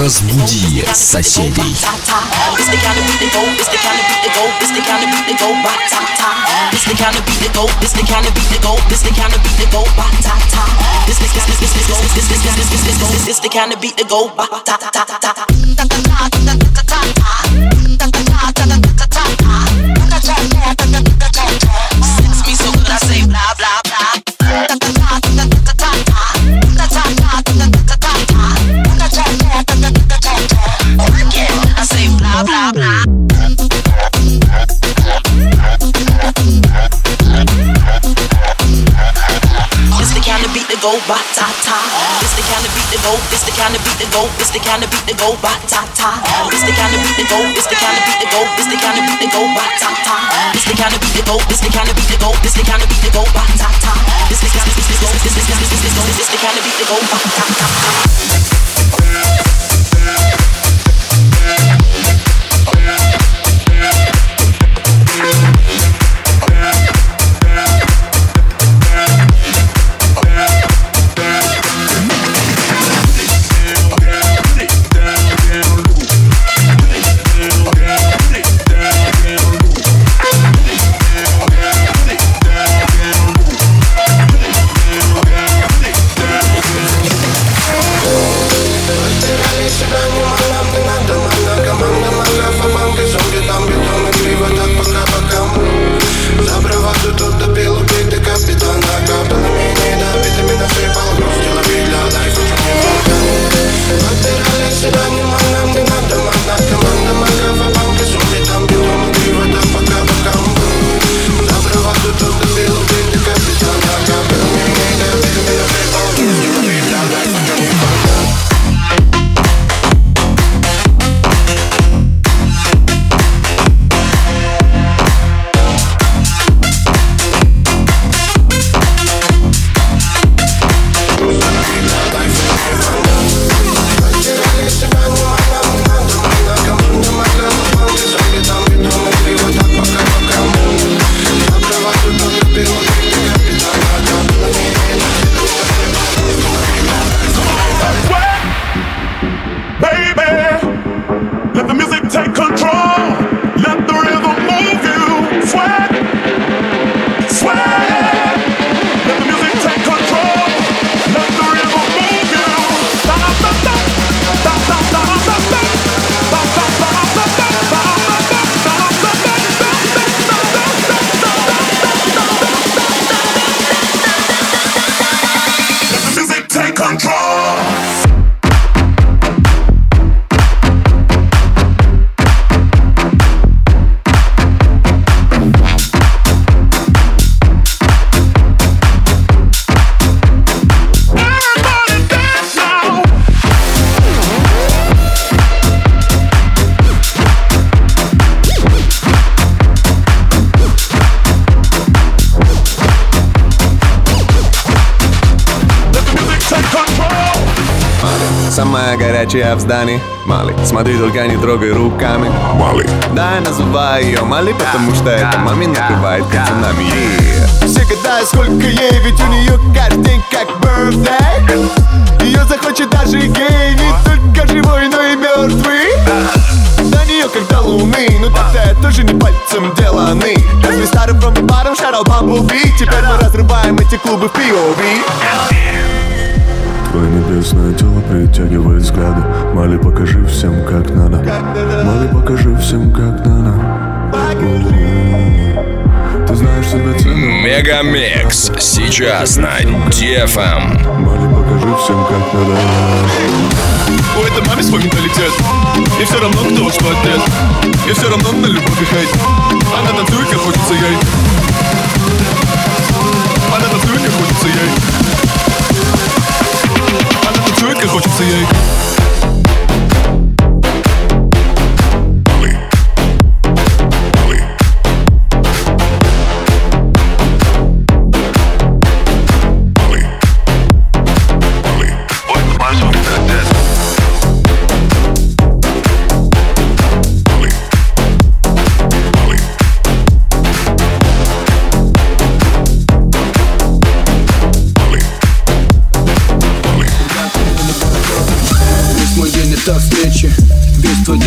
Разбуди соседей. It's the kind of beat that go, it's the kind of beat that go, it's the kind of beat that go ba ta ta. It's the kind of beat that go. It's the kind of beat that go. It's the kind of beat that go ba ta ta. It's the kind of beat that go. It's the kind of beat that go. It's the kind of beat that go ba ta ta. It's the kind of beat that go. It's the kind of beat that go. It's the kind of beat that go ba ta ta. It's the kind of beat that go. It's the kind of beat that go. It's the kind of beat that go ba ta ta горячая в здании Мали Смотри, только не трогай руками Мали. Да, я называю ее Мали, потому что это момент накрывает как цунами yeah. Все гадают, сколько ей, ведь у нее каждый день как birthday. Ее захочет даже гей, не только живой, но и мертвый До нее как до луны, ну тогда тоже не пальцем деланы Разве bottom, shout out Bumblebee Теперь мы разрываем эти клубы в POV Твое небесное тело притягивает взгляды. Мали, покажи всем, как надо. Мали, покажи всем, как надо. Ты знаешь себе цену Мегамикс. Сейчас на DFM. Мали, покажи всем, как надо. У этой маме свой менталитет. И все равно, кто ваш отец И все равно на любовь и хейт. Она танцует, как хочется ей. Она танцует, как хочется ей хочется ей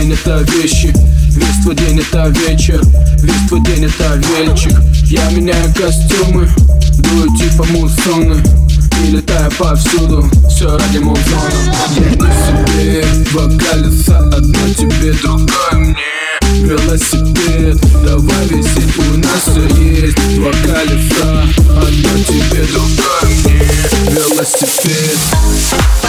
день это вещи Весь твой день это вечер Весь твой день это вельчик Я меняю костюмы Дую типа муссоны И летаю повсюду Все ради музона Я не себе Два колеса Одно тебе, другое мне. Велосипед, давай висеть, у нас все есть. Два колеса, одно тебе, другое мне. Велосипед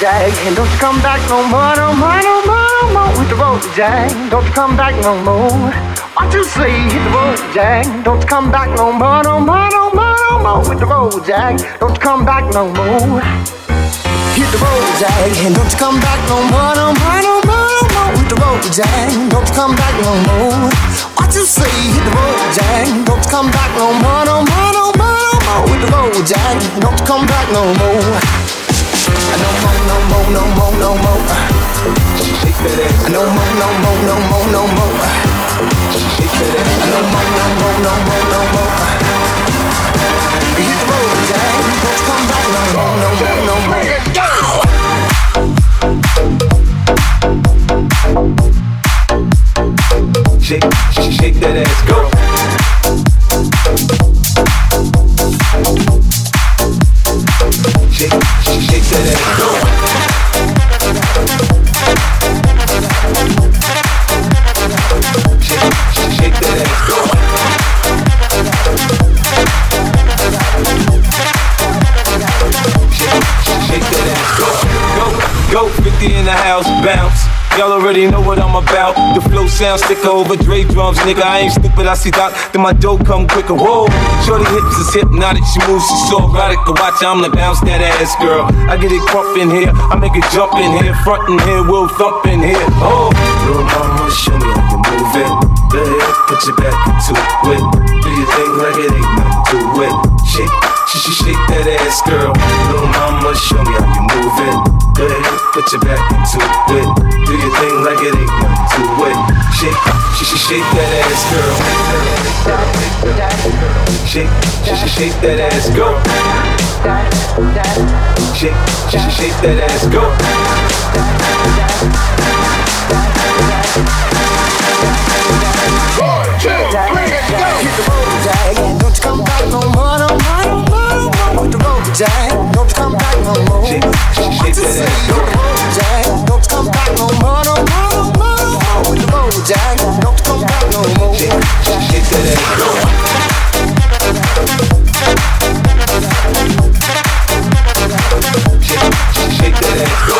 Jack, don't you come back no more. No more, no more, no more with the road Jack, don't you come back no more. What you say, hit the road, Jack, don't you come back no more, no more, no more. no more with the road, Jack. Don't you come back no more. Hit the road, Jack, and don't you come back no more, no more, no more, no more with the road, Jack. Don't you come back no more. What you say? Hit the road, Jack. Don't you come back no more, no more, no more, no more with the road, Jack. Don't you come back no more. No more, no more, no more, no more. No more, no more, no more, no more. No more, no more, no more, no more. In the house, bounce. Y'all already know what I'm about. The flow sounds thicker over Dre drums, nigga. I ain't stupid, I see Doc. Then my dough come quicker. Whoa, shorty hips is hypnotic. She moves, she's so erotic. To watch, I'm the bounce that ass girl. I get it crump in here, I make it jump in here, front in here, we'll thump in here. Oh, little mama, show me how you move it. Go ahead, put your back into it. Do your thing like it ain't nothing to it. Shake, shake, shake, shake that ass, girl. Little mama, show me how you move it. Go ahead, put your back into it. Do your thing like it ain't nothing to it. Shake, shake, shake, shake that ass, girl. Shake, shake, shake, shake that ass, go. Shake, shake, shake, shake that ass, go. Hit the road, Jack. Don't you come back no more, Jack. Don't come back no more. No no no no shake that ass,